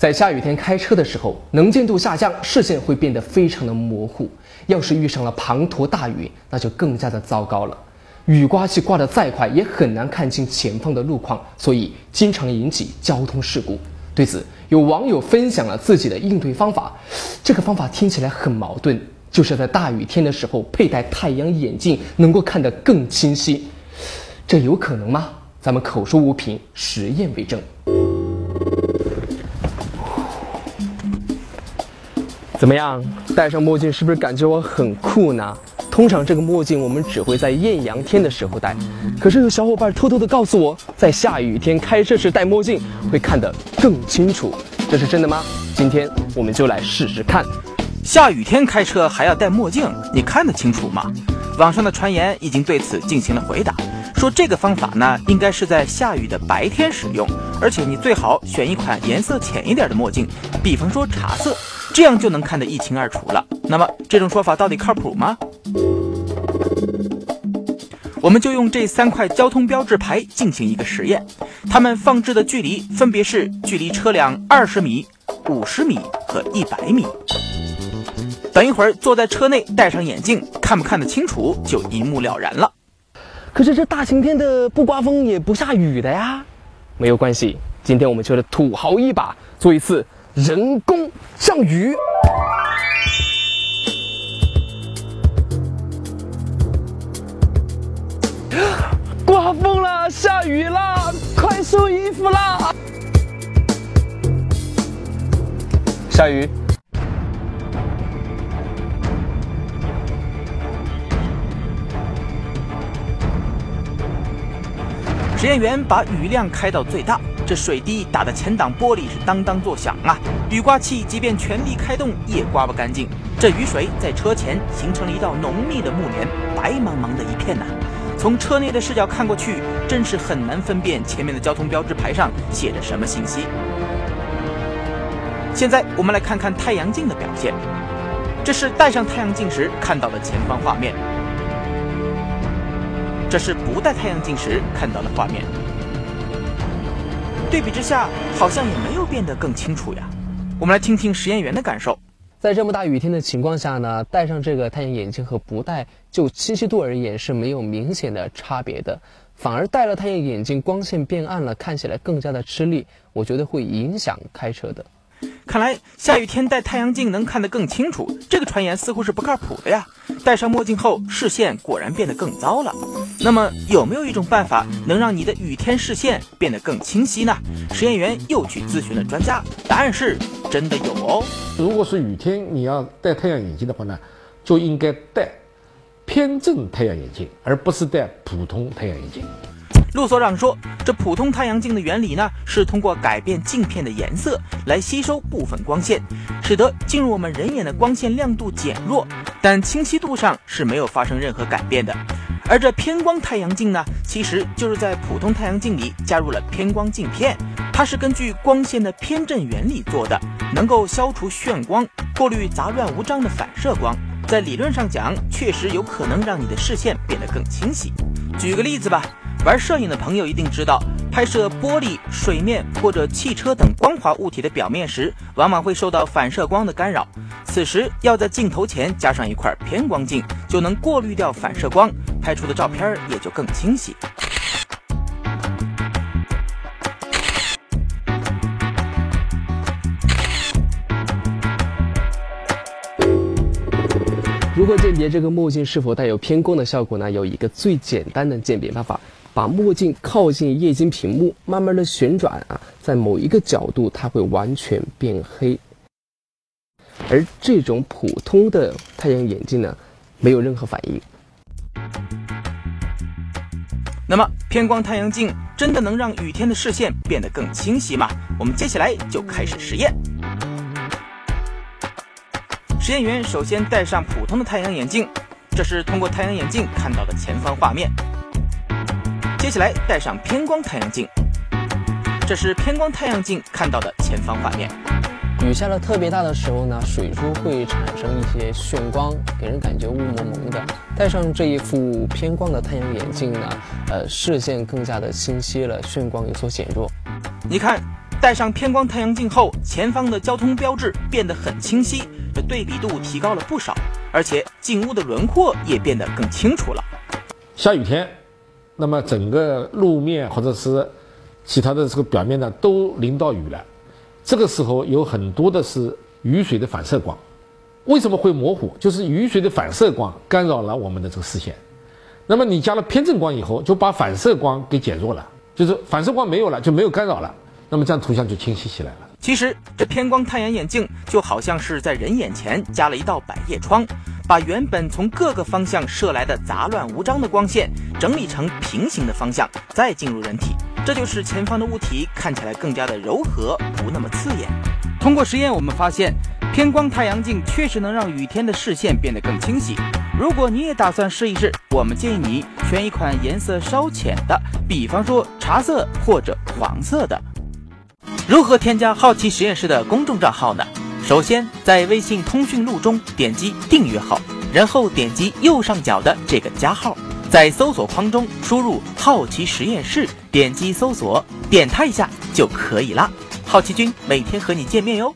在下雨天开车的时候，能见度下降，视线会变得非常的模糊。要是遇上了滂沱大雨，那就更加的糟糕了。雨刮器刮得再快，也很难看清前方的路况，所以经常引起交通事故。对此，有网友分享了自己的应对方法。这个方法听起来很矛盾，就是在大雨天的时候佩戴太阳眼镜，能够看得更清晰。这有可能吗？咱们口说无凭，实验为证。怎么样？戴上墨镜是不是感觉我很酷呢？通常这个墨镜我们只会在艳阳天的时候戴，可是有小伙伴偷偷的告诉我，在下雨天开车时戴墨镜会看得更清楚，这是真的吗？今天我们就来试试看。下雨天开车还要戴墨镜，你看得清楚吗？网上的传言已经对此进行了回答，说这个方法呢，应该是在下雨的白天使用，而且你最好选一款颜色浅一点的墨镜，比方说茶色，这样就能看得一清二楚了。那么这种说法到底靠谱吗？我们就用这三块交通标志牌进行一个实验，它们放置的距离分别是距离车辆二十米、五十米和一百米。等一会儿坐在车内戴上眼镜，看不看得清楚就一目了然了。可是这大晴天的不刮风也不下雨的呀，没有关系，今天我们就来土豪一把，做一次人工降雨。刮风了，下雨了，快收衣服啦！下雨。实验员把雨量开到最大，这水滴打的前挡玻璃是当当作响啊！雨刮器即便全力开动也刮不干净，这雨水在车前形成了一道浓密的幕帘，白茫茫的一片呐。从车内的视角看过去，真是很难分辨前面的交通标志牌上写着什么信息。现在我们来看看太阳镜的表现，这是戴上太阳镜时看到的前方画面。这是不戴太阳镜时看到的画面，对比之下，好像也没有变得更清楚呀。我们来听听实验员的感受。在这么大雨天的情况下呢，戴上这个太阳眼镜和不戴，就清晰度而言是没有明显的差别的，反而戴了太阳眼镜，光线变暗了，看起来更加的吃力，我觉得会影响开车的。看来下雨天戴太阳镜能看得更清楚，这个传言似乎是不靠谱的呀。戴上墨镜后，视线果然变得更糟了。那么有没有一种办法能让你的雨天视线变得更清晰呢？实验员又去咨询了专家，答案是真的有哦。如果是雨天你要戴太阳眼镜的话呢，就应该戴偏正太阳眼镜，而不是戴普通太阳眼镜。陆所长说：“这普通太阳镜的原理呢，是通过改变镜片的颜色来吸收部分光线，使得进入我们人眼的光线亮度减弱，但清晰度上是没有发生任何改变的。而这偏光太阳镜呢，其实就是在普通太阳镜里加入了偏光镜片，它是根据光线的偏振原理做的，能够消除眩光，过滤杂乱无章的反射光。在理论上讲，确实有可能让你的视线变得更清晰。举个例子吧。”玩摄影的朋友一定知道，拍摄玻璃、水面或者汽车等光滑物体的表面时，往往会受到反射光的干扰。此时要在镜头前加上一块偏光镜，就能过滤掉反射光，拍出的照片也就更清晰。如何鉴别这个墨镜是否带有偏光的效果呢？有一个最简单的鉴别方法。把墨镜靠近液晶屏幕，慢慢的旋转啊，在某一个角度它会完全变黑。而这种普通的太阳眼镜呢，没有任何反应。那么偏光太阳镜真的能让雨天的视线变得更清晰吗？我们接下来就开始实验。实验员首先戴上普通的太阳眼镜，这是通过太阳眼镜看到的前方画面。接下来戴上偏光太阳镜，这是偏光太阳镜看到的前方画面。雨下的特别大的时候呢，水珠会产生一些眩光，给人感觉雾蒙蒙的。戴上这一副偏光的太阳眼镜呢，呃，视线更加的清晰了，眩光有所减弱。你看，戴上偏光太阳镜后，前方的交通标志变得很清晰，这对比度提高了不少，而且景物的轮廓也变得更清楚了。下雨天，那么整个路面或者是其他的这个表面呢，都淋到雨了。这个时候有很多的是雨水的反射光，为什么会模糊？就是雨水的反射光干扰了我们的这个视线。那么你加了偏振光以后，就把反射光给减弱了，就是反射光没有了，就没有干扰了。那么这样图像就清晰起来了。其实这偏光太阳眼镜就好像是在人眼前加了一道百叶窗，把原本从各个方向射来的杂乱无章的光线整理成平行的方向，再进入人体。这就使前方的物体看起来更加的柔和，不那么刺眼。通过实验，我们发现偏光太阳镜确实能让雨天的视线变得更清晰。如果你也打算试一试，我们建议你选一款颜色稍浅的，比方说茶色或者黄色的。如何添加好奇实验室的公众账号呢？首先在微信通讯录中点击订阅号，然后点击右上角的这个加号。在搜索框中输入“好奇实验室”，点击搜索，点它一下就可以了。好奇君每天和你见面哟。